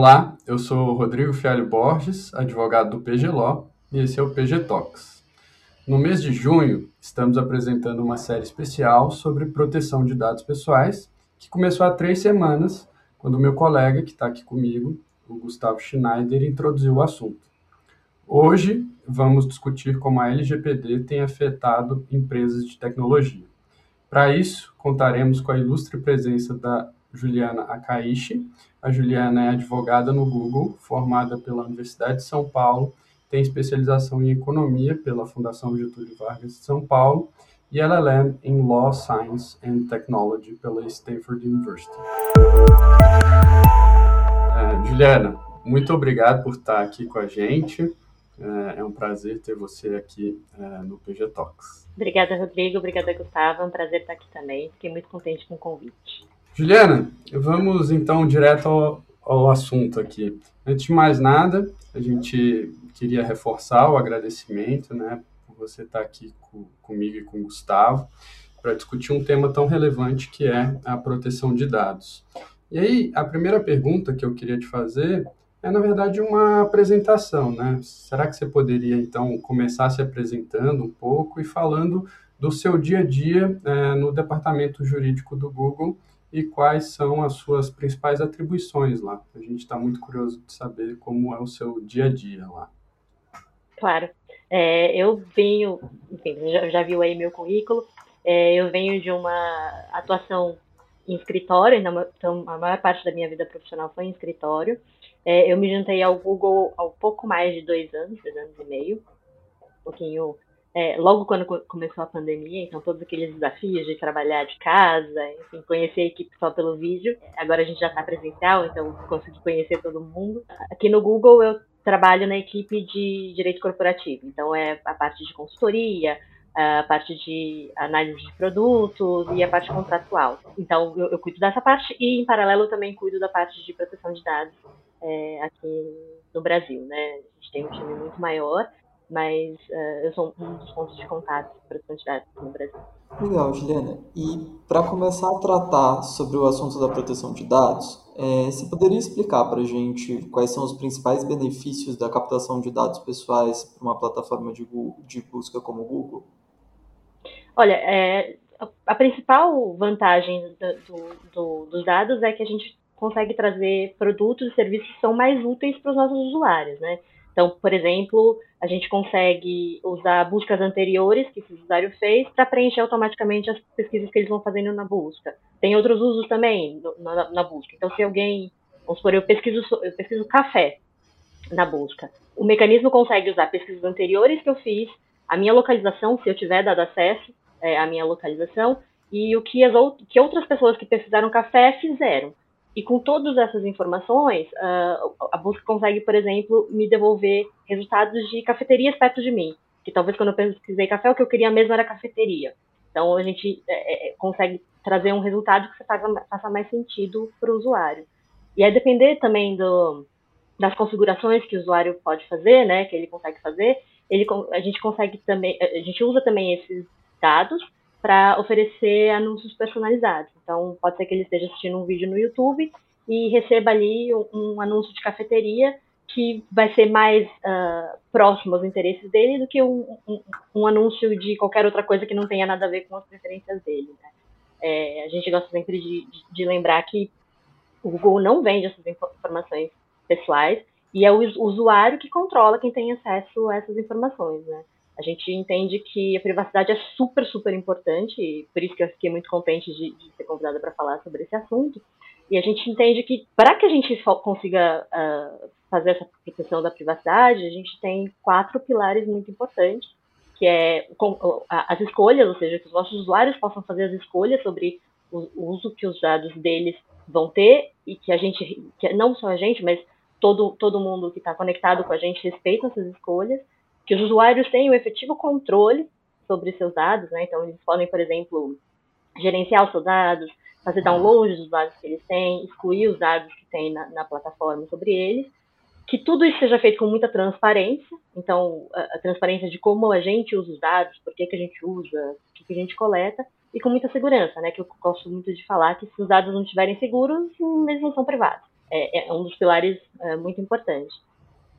Olá, eu sou Rodrigo Fialho Borges, advogado do PG Law, e esse é o PG Talks. No mês de junho, estamos apresentando uma série especial sobre proteção de dados pessoais, que começou há três semanas, quando meu colega, que está aqui comigo, o Gustavo Schneider, introduziu o assunto. Hoje, vamos discutir como a LGPD tem afetado empresas de tecnologia. Para isso, contaremos com a ilustre presença da Juliana Akaishi. A Juliana é advogada no Google, formada pela Universidade de São Paulo, tem especialização em economia pela Fundação Getúlio Vargas de São Paulo e LLM em Law, Science and Technology pela Stanford University. É, Juliana, muito obrigado por estar aqui com a gente. É, é um prazer ter você aqui é, no PG Talks. Obrigada, Rodrigo. Obrigada, Gustavo. É um prazer estar aqui também. Fiquei muito contente com o convite. Juliana, vamos então direto ao, ao assunto aqui. Antes de mais nada, a gente queria reforçar o agradecimento, né, por você estar aqui com, comigo e com o Gustavo, para discutir um tema tão relevante que é a proteção de dados. E aí, a primeira pergunta que eu queria te fazer é, na verdade, uma apresentação, né? Será que você poderia, então, começar se apresentando um pouco e falando do seu dia a dia é, no departamento jurídico do Google e quais são as suas principais atribuições lá. A gente está muito curioso de saber como é o seu dia a dia lá. Claro. É, eu venho, enfim, já, já viu aí meu currículo, é, eu venho de uma atuação em escritório, então a maior parte da minha vida profissional foi em escritório. É, eu me juntei ao Google há pouco mais de dois anos, dois anos e meio, um pouquinho é, logo quando começou a pandemia, então todos aqueles desafios de trabalhar de casa, enfim, conhecer a equipe só pelo vídeo. Agora a gente já está presencial, então consegui conhecer todo mundo. Aqui no Google eu trabalho na equipe de direito corporativo, então é a parte de consultoria, a parte de análise de produtos e a parte contratual. Então eu, eu cuido dessa parte e em paralelo também cuido da parte de proteção de dados é, aqui no Brasil, né? A gente tem um time muito maior mas uh, eu sou um dos pontos de contato para a quantidade no Brasil. Legal, Juliana. E para começar a tratar sobre o assunto da proteção de dados, é, você poderia explicar para a gente quais são os principais benefícios da captação de dados pessoais para uma plataforma de, de busca como o Google? Olha, é, a principal vantagem do, do, dos dados é que a gente consegue trazer produtos e serviços que são mais úteis para os nossos usuários, né? Então, por exemplo, a gente consegue usar buscas anteriores que esse usuário fez para preencher automaticamente as pesquisas que eles vão fazendo na busca. Tem outros usos também na, na busca. Então, se alguém, vamos supor, eu pesquiso, eu pesquiso café na busca, o mecanismo consegue usar pesquisas anteriores que eu fiz, a minha localização, se eu tiver dado acesso é, à minha localização, e o que, as, que outras pessoas que pesquisaram café fizeram. E com todas essas informações, uh, a busca consegue, por exemplo, me devolver resultados de cafeterias perto de mim. Que talvez quando eu pesquisei café, o que eu queria mesmo era cafeteria. Então a gente é, é, consegue trazer um resultado que faça mais sentido para o usuário. E aí depender também do, das configurações que o usuário pode fazer, né, que ele consegue fazer, ele, a gente consegue também, a gente usa também esses dados para oferecer anúncios personalizados. Então, pode ser que ele esteja assistindo um vídeo no YouTube e receba ali um, um anúncio de cafeteria que vai ser mais uh, próximo aos interesses dele do que um, um, um, anúncio de qualquer outra coisa que não tenha nada a ver com as preferências dele. Né? É, a gente gosta sempre de, de, de, lembrar que o Google não vende essas informações pessoais e é o usuário que controla quem tem acesso a essas informações. Né? A gente entende que a privacidade é super, super importante, e por isso que eu fiquei muito contente de, de ser convidada para falar sobre esse assunto. E a gente entende que, para que a gente consiga uh, fazer essa proteção da privacidade, a gente tem quatro pilares muito importantes, que é as escolhas, ou seja, que os nossos usuários possam fazer as escolhas sobre o uso que os dados deles vão ter e que a gente, que não só a gente, mas todo, todo mundo que está conectado com a gente respeita essas escolhas que os usuários tenham efetivo controle sobre seus dados, né? Então, eles podem, por exemplo, gerenciar os seus dados, fazer download dos dados que eles têm, excluir os dados que tem na, na plataforma sobre eles, que tudo isso seja feito com muita transparência, então, a, a transparência de como a gente usa os dados, por que, que a gente usa, o que, que a gente coleta, e com muita segurança, né? Que eu gosto muito de falar que se os dados não estiverem seguros, eles não são privados. é, é um dos pilares é, muito importantes.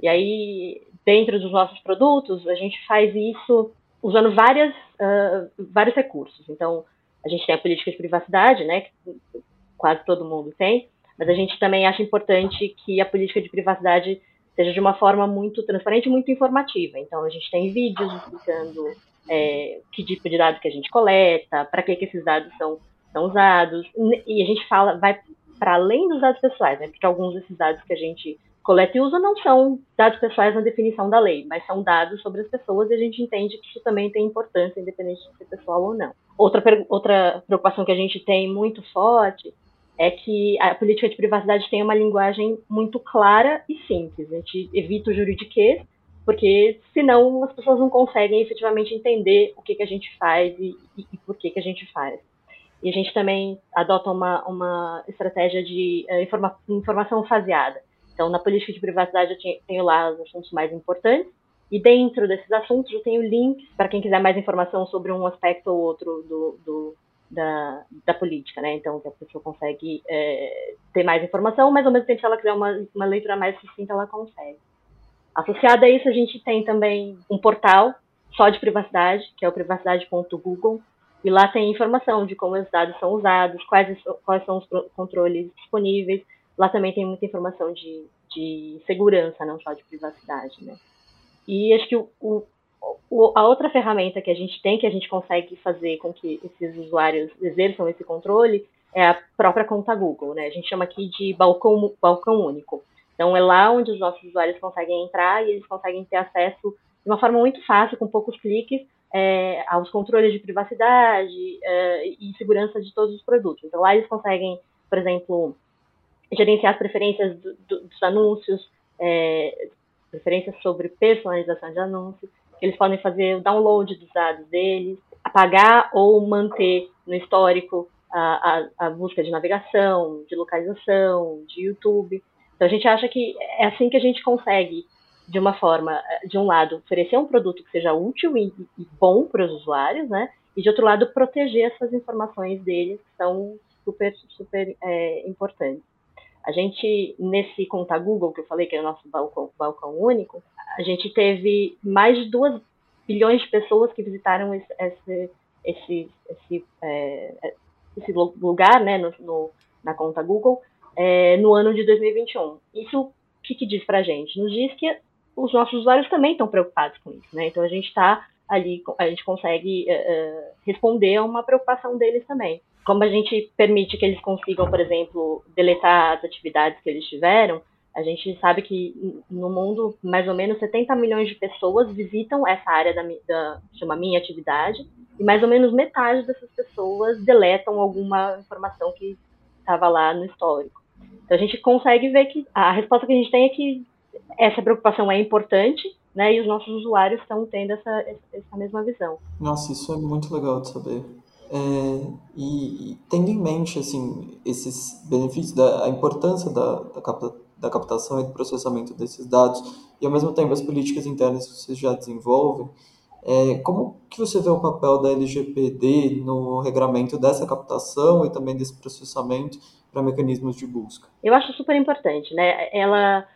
E aí, dentro dos nossos produtos, a gente faz isso usando várias, uh, vários recursos. Então, a gente tem a política de privacidade, né, que quase todo mundo tem, mas a gente também acha importante que a política de privacidade seja de uma forma muito transparente e muito informativa. Então, a gente tem vídeos explicando é, que tipo de dados que a gente coleta, para que, que esses dados são, são usados, e a gente fala, vai para além dos dados pessoais, né, porque alguns desses dados que a gente coleta e usa não são dados pessoais na definição da lei, mas são dados sobre as pessoas e a gente entende que isso também tem importância, independente de ser pessoal ou não. Outra, outra preocupação que a gente tem muito forte é que a política de privacidade tem uma linguagem muito clara e simples. A gente evita o juridiquês, porque senão as pessoas não conseguem efetivamente entender o que, que a gente faz e, e, e por que, que a gente faz. E a gente também adota uma, uma estratégia de uh, informa informação faseada. Então, na política de privacidade, eu tenho lá os assuntos mais importantes, e dentro desses assuntos eu tenho links para quem quiser mais informação sobre um aspecto ou outro do, do da, da, política, né? Então, que a pessoa consegue é, ter mais informação, mas ao mesmo tempo, se ela quiser uma, uma leitura mais sucinta, ela consegue. Associado a isso, a gente tem também um portal só de privacidade, que é o privacidade.google, e lá tem informação de como os dados são usados, quais, quais são os controles disponíveis, Lá também tem muita informação de, de segurança, não só de privacidade, né? E acho que o, o, a outra ferramenta que a gente tem, que a gente consegue fazer com que esses usuários exerçam esse controle, é a própria conta Google, né? A gente chama aqui de balcão, balcão único. Então, é lá onde os nossos usuários conseguem entrar e eles conseguem ter acesso de uma forma muito fácil, com poucos cliques, é, aos controles de privacidade é, e segurança de todos os produtos. Então, lá eles conseguem, por exemplo, gerenciar as preferências do, do, dos anúncios, é, preferências sobre personalização de anúncios. Eles podem fazer o download dos dados deles, apagar ou manter no histórico a, a, a busca de navegação, de localização, de YouTube. Então a gente acha que é assim que a gente consegue, de uma forma, de um lado, oferecer um produto que seja útil e, e bom para os usuários, né? E de outro lado, proteger essas informações deles, que são super, super é, importantes. A gente, nesse conta Google, que eu falei que é o nosso balcão, balcão único, a gente teve mais de 2 bilhões de pessoas que visitaram esse, esse, esse, esse, é, esse lugar né, no, no, na conta Google é, no ano de 2021. Isso o que, que diz para a gente? Nos diz que os nossos usuários também estão preocupados com isso. Né? Então a gente está ali, a gente consegue uh, responder a uma preocupação deles também como a gente permite que eles consigam, por exemplo, deletar as atividades que eles tiveram, a gente sabe que no mundo mais ou menos 70 milhões de pessoas visitam essa área da, da chama minha atividade e mais ou menos metade dessas pessoas deletam alguma informação que estava lá no histórico. Então a gente consegue ver que a resposta que a gente tem é que essa preocupação é importante, né? E os nossos usuários estão tendo essa, essa mesma visão. Nossa, isso é muito legal de saber. É, e, e, tendo em mente assim esses benefícios, da, a importância da, da, capta, da captação e do processamento desses dados e ao mesmo tempo as políticas internas que vocês já desenvolvem, é, como que você vê o papel da LGPD no regramento dessa captação e também desse processamento para mecanismos de busca? Eu acho super importante, né? Ela,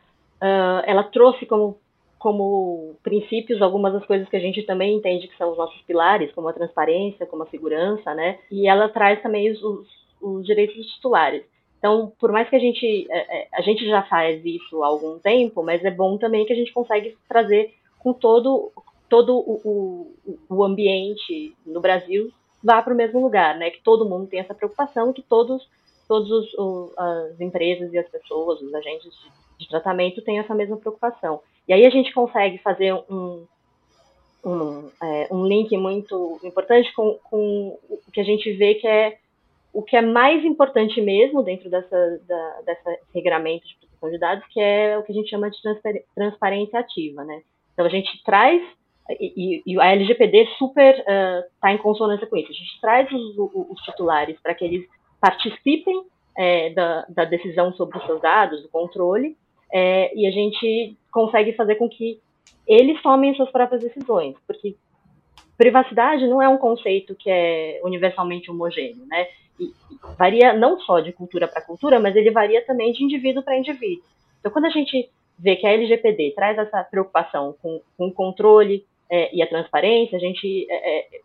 uh, ela trouxe como como princípios algumas das coisas que a gente também entende que são os nossos pilares, como a transparência, como a segurança, né? E ela traz também os, os, os direitos dos titulares. Então, por mais que a gente é, é, a gente já faz isso há algum tempo, mas é bom também que a gente consegue trazer com todo todo o, o, o ambiente no Brasil vá para o mesmo lugar, né? Que todo mundo tem essa preocupação, que todos todos os, os, as empresas e as pessoas, os agentes de, tratamento têm essa mesma preocupação. E aí a gente consegue fazer um, um, é, um link muito importante com, com o que a gente vê que é o que é mais importante mesmo dentro dessa, da, dessa regramento de proteção de dados, que é o que a gente chama de transparência ativa, né? Então a gente traz e, e a LGPD super está uh, em consonância com isso. A gente traz os, os titulares para que eles participem é, da, da, decisão sobre os seus dados, do controle, é, e a gente consegue fazer com que eles tomem suas próprias decisões, porque privacidade não é um conceito que é universalmente homogêneo, né? e, varia não só de cultura para cultura, mas ele varia também de indivíduo para indivíduo. Então, quando a gente vê que a LGPD traz essa preocupação com, o controle é, e a transparência, a gente é, é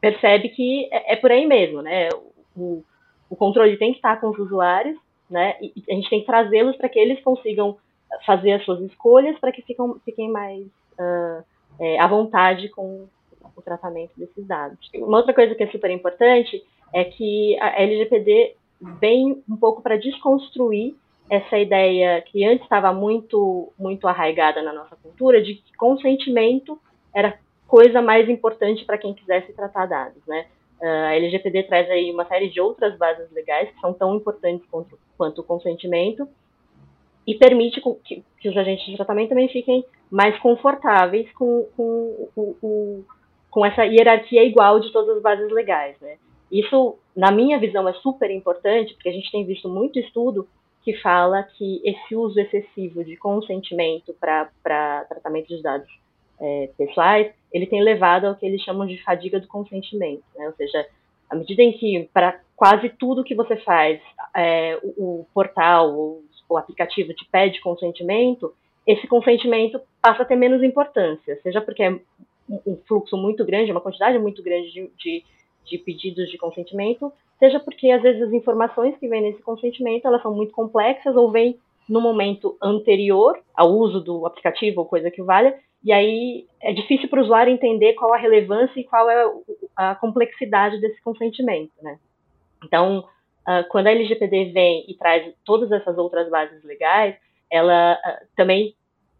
percebe que é, é, por aí mesmo, né? O, o controle tem que estar com os usuários, né? E a gente tem que trazê-los para que eles consigam fazer as suas escolhas para que fiquem, fiquem mais uh, é, à vontade com o tratamento desses dados. Uma outra coisa que é super importante é que a LGPD vem um pouco para desconstruir essa ideia que antes estava muito muito arraigada na nossa cultura de que consentimento era coisa mais importante para quem quisesse tratar dados, né? Uh, a LGPD traz aí uma série de outras bases legais que são tão importantes quanto, quanto o consentimento e permite que, que, os agentes de tratamento também fiquem mais confortáveis com, com, com, com essa hierarquia igual de todas as bases legais, né? Isso, na minha visão, é super importante, porque a gente tem visto muito estudo que fala que esse uso excessivo de consentimento para tratamento de dados é, pessoais, ele tem levado ao que eles chamam de fadiga do consentimento, né? Ou seja, à medida em que para quase tudo que você faz, é, o, o, portal ou o aplicativo te pede consentimento, esse consentimento passa a ter menos importância, seja porque é um fluxo muito grande, uma quantidade muito grande de, de, de pedidos de consentimento, seja porque às vezes as informações que vêm nesse consentimento elas são muito complexas ou vêm no momento anterior ao uso do aplicativo ou coisa que valha, e aí é difícil para o usuário entender qual a relevância e qual é a complexidade desse consentimento, né? Então, uh, quando a LGPD vem e traz todas essas outras bases legais, ela uh, também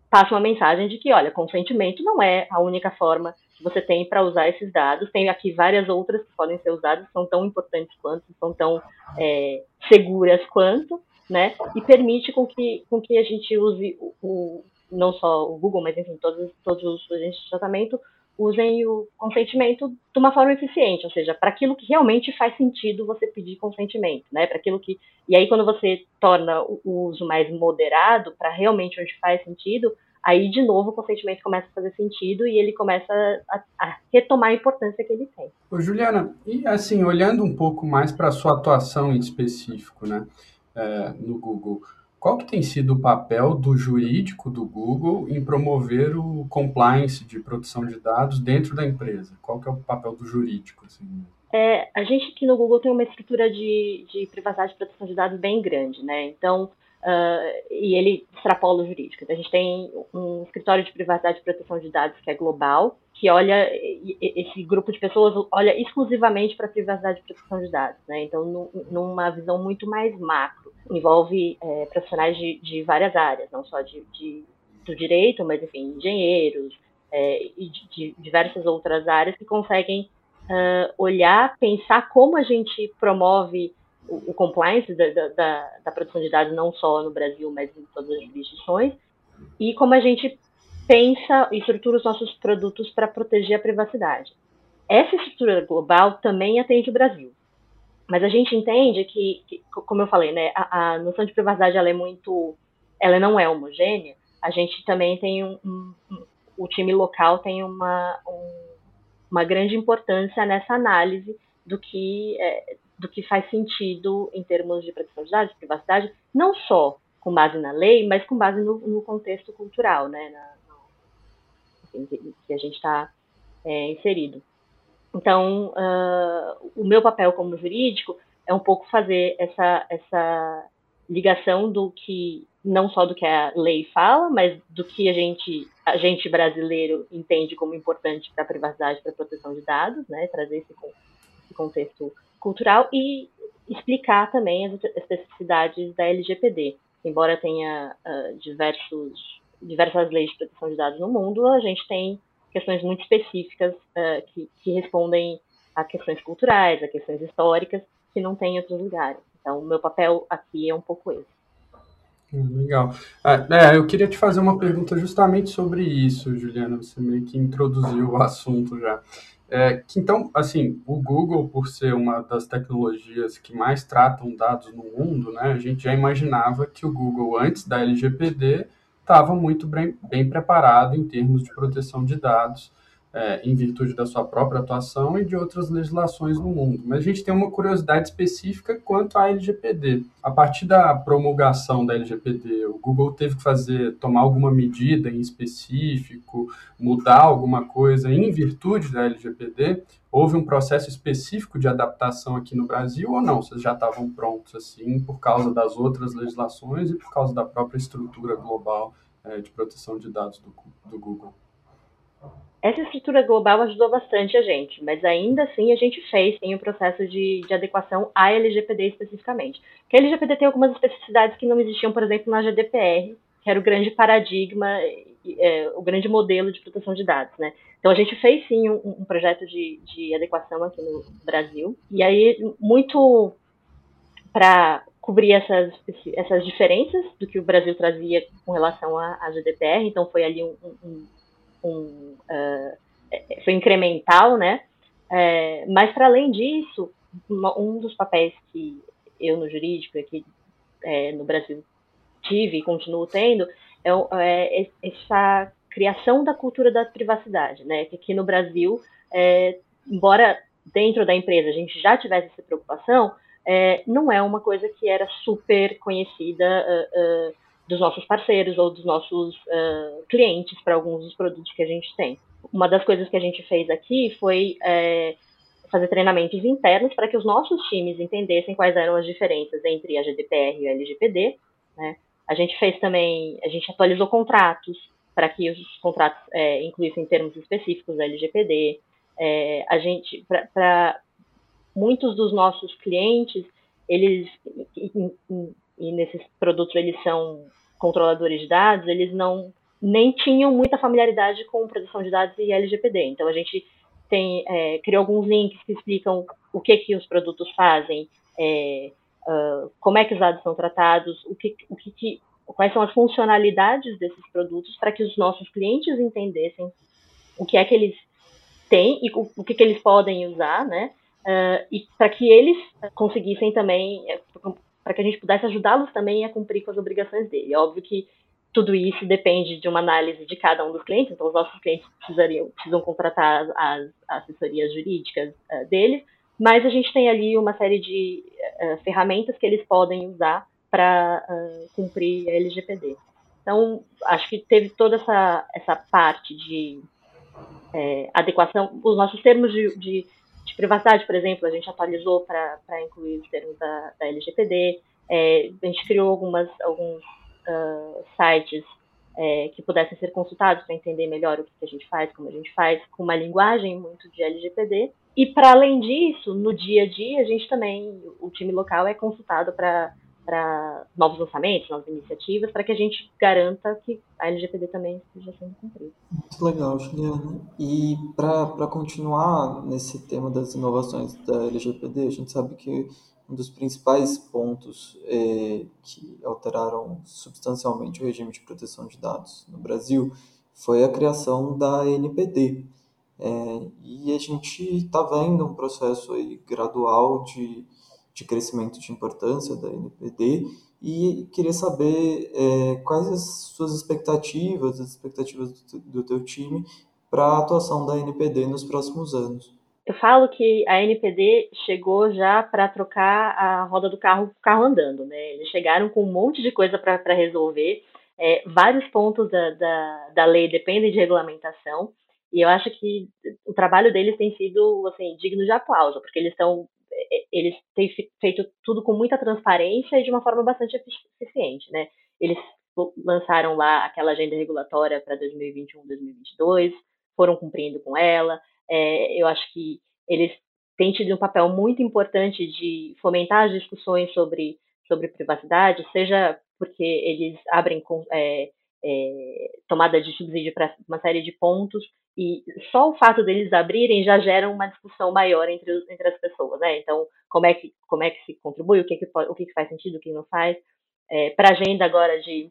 passa uma mensagem de que, olha, consentimento não é a única forma que você tem para usar esses dados. Tem aqui várias outras que podem ser usadas, são tão importantes quanto, são tão é, seguras quanto, né? E permite com que, com que a gente use o não só o Google, mas enfim, todos, todos os agentes de tratamento usem o consentimento de uma forma eficiente, ou seja, para aquilo que realmente faz sentido você pedir consentimento, né? Para aquilo que e aí quando você torna o uso mais moderado para realmente onde faz sentido, aí de novo o consentimento começa a fazer sentido e ele começa a, a retomar a importância que ele tem. Ô, Juliana, e assim olhando um pouco mais para a sua atuação em específico, né, é, no Google. Qual que tem sido o papel do jurídico do Google em promover o compliance de proteção de dados dentro da empresa? Qual que é o papel do jurídico? Assim? É, a gente aqui no Google tem uma estrutura de, de privacidade e proteção de dados bem grande, né? Então, uh, e ele extrapola o jurídico. Então, a gente tem um escritório de privacidade e proteção de dados que é global, que olha, esse grupo de pessoas olha exclusivamente para privacidade e proteção de dados, né? Então, numa visão muito mais macro envolve é, profissionais de, de, várias áreas, não só de, de do direito, mas enfim, engenheiros é, e de, de, diversas outras áreas que conseguem uh, olhar, pensar como a gente promove o, o compliance da, da, da, produção de dados não só no Brasil, mas em todas as jurisdições, e como a gente pensa e estrutura os nossos produtos para proteger a privacidade. Essa estrutura global também atende o Brasil. Mas a gente entende que, que como eu falei, né, a, a, noção de privacidade ela é muito, ela não é homogênea. A gente também tem um, um, um o time local tem uma, um, uma grande importância nessa análise do que é, do que faz sentido em termos de proteção de dados, privacidade, não só com base na lei, mas com base no, no contexto cultural, né, na, no, que a gente está é, inserido. Então, uh, o meu papel como jurídico é um pouco fazer essa, essa ligação do que, não só do que a lei fala, mas do que a gente, a gente brasileiro entende como importante para a privacidade, para a proteção de dados, né, trazer esse, esse contexto cultural e explicar também as especificidades da LGPD. Embora tenha uh, diversos, diversas leis de proteção de dados no mundo, a gente tem questões muito específicas uh, que, que, respondem a questões culturais, a questões históricas, que não tem em outros lugares. Então, o meu papel aqui é um pouco esse. Hum, legal. Ah, é, eu queria te fazer uma pergunta justamente sobre isso, Juliana. Você meio que introduziu o assunto já. É, que, então, assim, o Google, por ser uma das tecnologias que mais tratam dados no mundo, né, a gente já imaginava que o Google, antes da LGPD, estava muito bem, bem preparado em termos de proteção de dados é, em virtude da sua própria atuação e de outras legislações no mundo. Mas a gente tem uma curiosidade específica quanto à LGPD. A partir da promulgação da LGPD, o Google teve que fazer, tomar alguma medida em específico, mudar alguma coisa em virtude da LGPD? Houve um processo específico de adaptação aqui no Brasil ou não? Vocês já estavam prontos assim por causa das outras legislações e por causa da própria estrutura global é, de proteção de dados do, do Google? Essa estrutura global ajudou bastante a gente, mas ainda assim a gente fez sim o processo de, de adequação à LGPD especificamente. Porque a LGPD tem algumas especificidades que não existiam, por exemplo, na GDPR, que era o grande paradigma, é, o grande modelo de proteção de dados, né? Então a gente fez sim um, um projeto de, de adequação aqui no Brasil, e aí muito para cobrir essas, essas diferenças do que o Brasil trazia com relação à, à GDPR, então foi ali um, um um, uh, foi incremental, né? É, mas para além disso, um dos papéis que eu no jurídico aqui é, no Brasil tive e continuo tendo é, é, essa criação da cultura da privacidade, né? Que aqui no Brasil, é, embora dentro da empresa a gente já tivesse essa preocupação, é, não é uma coisa que era super conhecida uh, uh, dos nossos parceiros ou dos nossos uh, clientes para alguns dos produtos que a gente tem. Uma das coisas que a gente fez aqui foi é, fazer treinamentos internos para que os nossos times entendessem quais eram as diferenças entre a GDPR e o LGPD. Né? A gente fez também, a gente atualizou contratos para que os contratos é, incluíssem termos específicos da LGPD. É, a gente, para muitos dos nossos clientes, eles e nesses produtos eles são controladores de dados, eles não nem tinham muita familiaridade com proteção de dados e LGPD. Então a gente tem é, criou alguns links que explicam o que que os produtos fazem, é, uh, como é que os dados são tratados, o que, o que, que quais são as funcionalidades desses produtos para que os nossos clientes entendessem o que é que eles têm e o, o que, que eles podem usar, né? Uh, e para que eles conseguissem também, para que a gente pudesse ajudá-los também a cumprir com as obrigações dele. É óbvio que tudo isso depende de uma análise de cada um dos clientes, então os nossos clientes precisariam, precisam contratar as, as assessorias jurídicas uh, deles, mas a gente tem ali uma série de uh, ferramentas que eles podem usar para uh, cumprir a LGPD. Então, acho que teve toda essa, essa parte de é, adequação, os nossos termos de, de de privacidade, por exemplo, a gente atualizou para incluir os termos da, da LGPD, é, a gente criou algumas, alguns uh, sites é, que pudessem ser consultados para entender melhor o que, que, a gente faz, como a gente faz, com uma linguagem muito de LGPD. E, para além disso, no dia a dia, a gente também, o time local é consultado para para novos lançamentos, novas iniciativas, para que a gente garanta que a LGPD também esteja sendo cumprida. Muito legal, Juliana. E para continuar nesse tema das inovações da LGPD, a gente sabe que um dos principais pontos é, que alteraram substancialmente o regime de proteção de dados no Brasil foi a criação da NPD. É, e a gente está vendo um processo aí gradual de de crescimento de importância da NPD e queria saber é, quais as suas expectativas, as expectativas do, do teu time para a atuação da NPD nos próximos anos. Eu falo que a NPD chegou já para trocar a roda do carro, carro andando, né? Eles chegaram com um monte de coisa para resolver. É, vários pontos da, da, da lei dependem de regulamentação. E eu acho que o trabalho deles tem sido assim digno de aplauso, porque eles estão eles têm feito tudo com muita transparência e de uma forma bastante eficiente, né? Eles lançaram lá aquela agenda regulatória para 2021, 2022, foram cumprindo com ela. É, eu acho que eles têm tido um papel muito importante de fomentar as discussões sobre, sobre privacidade, seja porque eles abrem é, é, tomada de subsídio para uma série de pontos, e só o fato deles abrirem já gera uma discussão maior entre, entre as pessoas, né? Então, como é que, como é que se contribui, o que, que, o que, que faz sentido, o que não faz. É, para a agenda agora de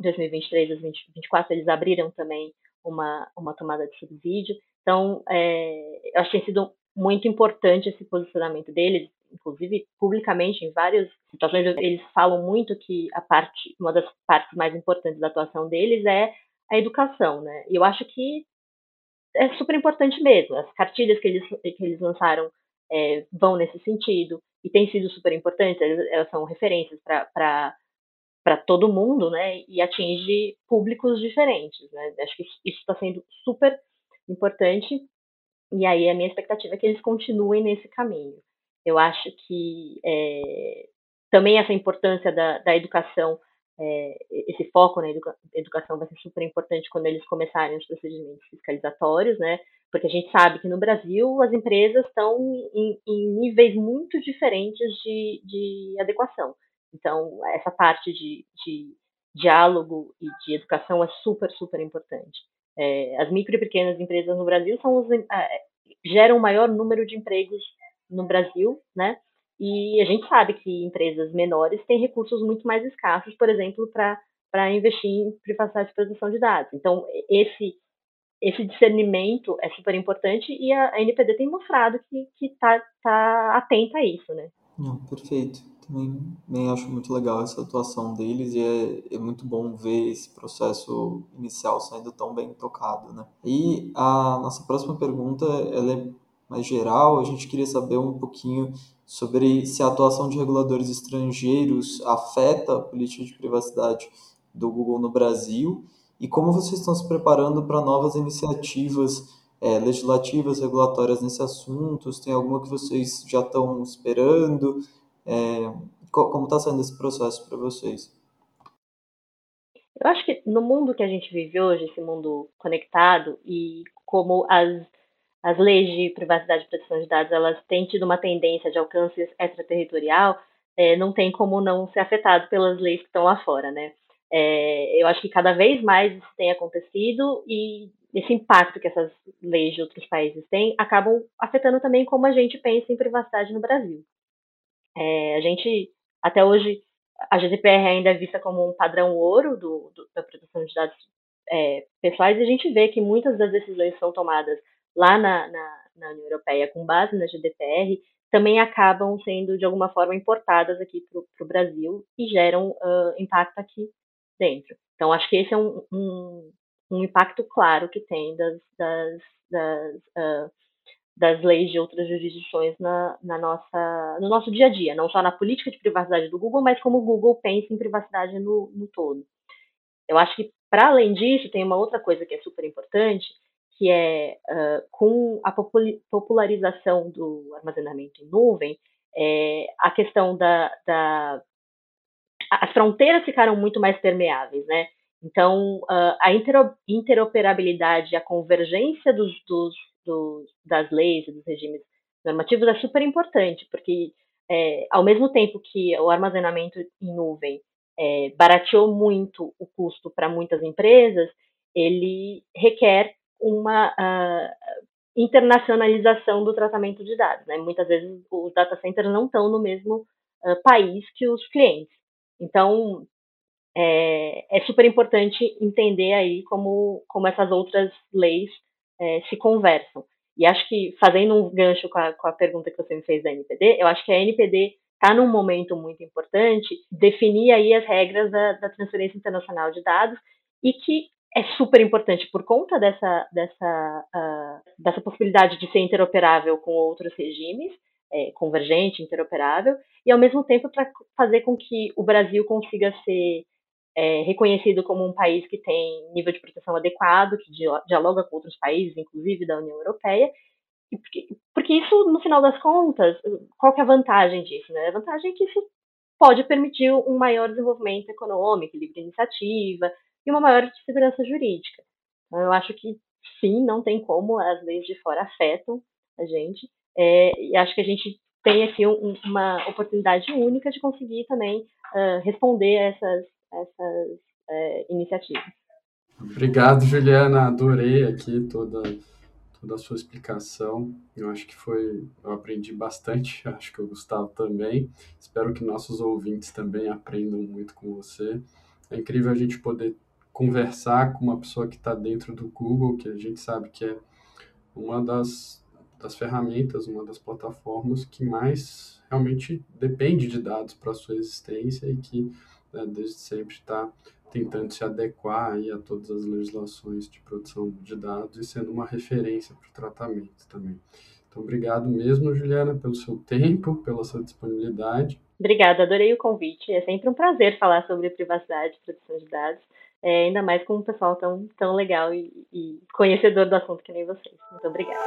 2023, 2024, eles abriram também uma, uma tomada de subsídio. Então, é, eu acho que tem sido muito importante esse posicionamento deles, inclusive publicamente em várias situações eles falam muito que a parte, uma das partes mais importantes da atuação deles é a educação, né? E eu acho que é super importante mesmo. As cartilhas que eles, que eles lançaram é, vão nesse sentido e têm sido super importantes, elas são referências para todo mundo, né? E atinge públicos diferentes, né? Acho que isso está sendo super importante e aí a minha expectativa é que eles continuem nesse caminho. Eu acho que é, também essa importância da, da educação, é, esse foco na educa educação vai ser super importante quando eles começarem os procedimentos fiscalizatórios, né? Porque a gente sabe que no Brasil as empresas estão em, em níveis muito diferentes de, de adequação. Então, essa parte de, de diálogo e de educação é super, super importante. É, as micro e pequenas empresas no Brasil são os, é, geram o maior número de empregos no Brasil, né? E a gente sabe que empresas menores têm recursos muito mais escassos, por exemplo, para investir em privacidade e proteção de dados. Então, esse esse discernimento é super importante e a, a NPD tem mostrado que está tá atenta a isso, né? Não, perfeito. Também, também acho muito legal essa atuação deles e é, é muito bom ver esse processo inicial sendo tão bem tocado, né? E a nossa próxima pergunta, ela é mais geral, a gente queria saber um pouquinho sobre se a atuação de reguladores estrangeiros afeta a política de privacidade do Google no Brasil e como vocês estão se preparando para novas iniciativas é, legislativas, regulatórias nesse assunto? Tem alguma que vocês já estão esperando? É, como está sendo esse processo para vocês? Eu acho que no mundo que a gente vive hoje, esse mundo conectado, e como as, as leis de privacidade e proteção de dados elas têm tido uma tendência de alcance extraterritorial, é, não tem como não ser afetado pelas leis que estão lá fora, né? É, eu acho que cada vez mais isso tem acontecido e esse impacto que essas leis de outros países têm acabam afetando também como a gente pensa em privacidade no Brasil. É, a gente, até hoje, a GDPR ainda é vista como um padrão ouro do, do, da proteção de dados é, pessoais, e a gente vê que muitas das decisões são tomadas lá na, na, na União Europeia com base na GDPR, também acabam sendo, de alguma forma, importadas aqui para o Brasil e geram uh, impacto aqui dentro. Então, acho que esse é um, um, um impacto claro que tem das, das, das uh, das leis de outras jurisdições na, na, nossa, no nosso dia a dia, não só na política de privacidade do Google, mas como o Google pensa em privacidade no, no todo. Eu acho que, para além disso, tem uma outra coisa que é super importante, que é uh, com a popularização do armazenamento em nuvem, é, a questão da, da, As fronteiras ficaram muito mais permeáveis, né? Então, uh, a interoperabilidade, a convergência dos, dos dos, das leis e dos regimes normativos é super importante, porque é, ao mesmo tempo que o armazenamento em nuvem é, barateou muito o custo para muitas empresas, ele requer uma uh, internacionalização do tratamento de dados. Né? Muitas vezes os data centers não estão no mesmo uh, país que os clientes. Então, é, é, super importante entender aí como, como essas outras leis é, se conversam. E acho que, fazendo um gancho com a, com a pergunta que você me fez da NPD, eu acho que a NPD está num momento muito importante definir aí as regras da, da transferência internacional de dados e que é super importante por conta dessa, dessa, uh, dessa possibilidade de ser interoperável com outros regimes, é, convergente, interoperável, e ao mesmo tempo para fazer com que o Brasil consiga ser é reconhecido como um país que tem nível de proteção adequado, que dialoga com outros países, inclusive da União Europeia, porque, porque, isso, no final das contas, qual que é a vantagem disso? Né? A vantagem é que isso pode permitir um maior desenvolvimento econômico, livre iniciativa e uma maior segurança jurídica. Então, eu acho que, sim, não tem como as leis de fora afetam a gente, é, e acho que a gente tem aqui um, uma oportunidade única de conseguir também uh, responder a essas essas é, iniciativas. Obrigado, Juliana. Adorei aqui toda, toda a sua explicação. Eu acho que foi. Eu aprendi bastante, acho que o Gustavo também. Espero que nossos ouvintes também aprendam muito com você. É incrível a gente poder conversar com uma pessoa que está dentro do Google, que a gente sabe que é uma das, das ferramentas, uma das plataformas que mais realmente depende de dados para sua existência e que né, desde sempre está tentando se adequar aí a todas as legislações de produção de dados e sendo uma referência para o tratamento também. Então, obrigado mesmo, Juliana, pelo seu tempo, pela sua disponibilidade. Obrigada, adorei o convite. É sempre um prazer falar sobre privacidade e proteção de dados, é, ainda mais com um pessoal tão, tão legal e, e conhecedor do assunto que nem vocês. Muito obrigada.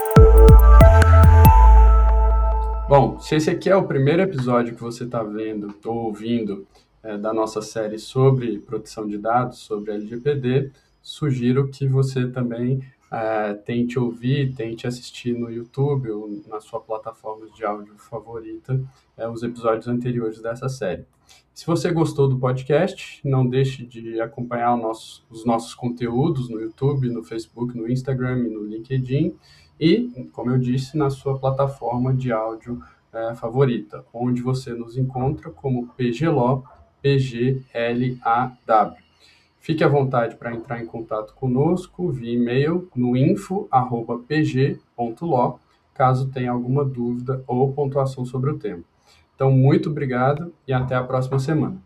Bom, se esse aqui é o primeiro episódio que você está vendo ou ouvindo é, da nossa série sobre proteção de dados, sobre LGPD, sugiro que você também é, tente ouvir, tente assistir no YouTube ou na sua plataforma de áudio favorita é, os episódios anteriores dessa série. Se você gostou do podcast, não deixe de acompanhar nosso, os nossos conteúdos no YouTube, no Facebook, no Instagram e no LinkedIn e, como eu disse, na sua plataforma de áudio é, favorita, onde você nos encontra como PGLO PGLAW. Fique à vontade para entrar em contato conosco via e-mail no info@pg.lo, caso tenha alguma dúvida ou pontuação sobre o tema. Então, muito obrigado e até a próxima semana.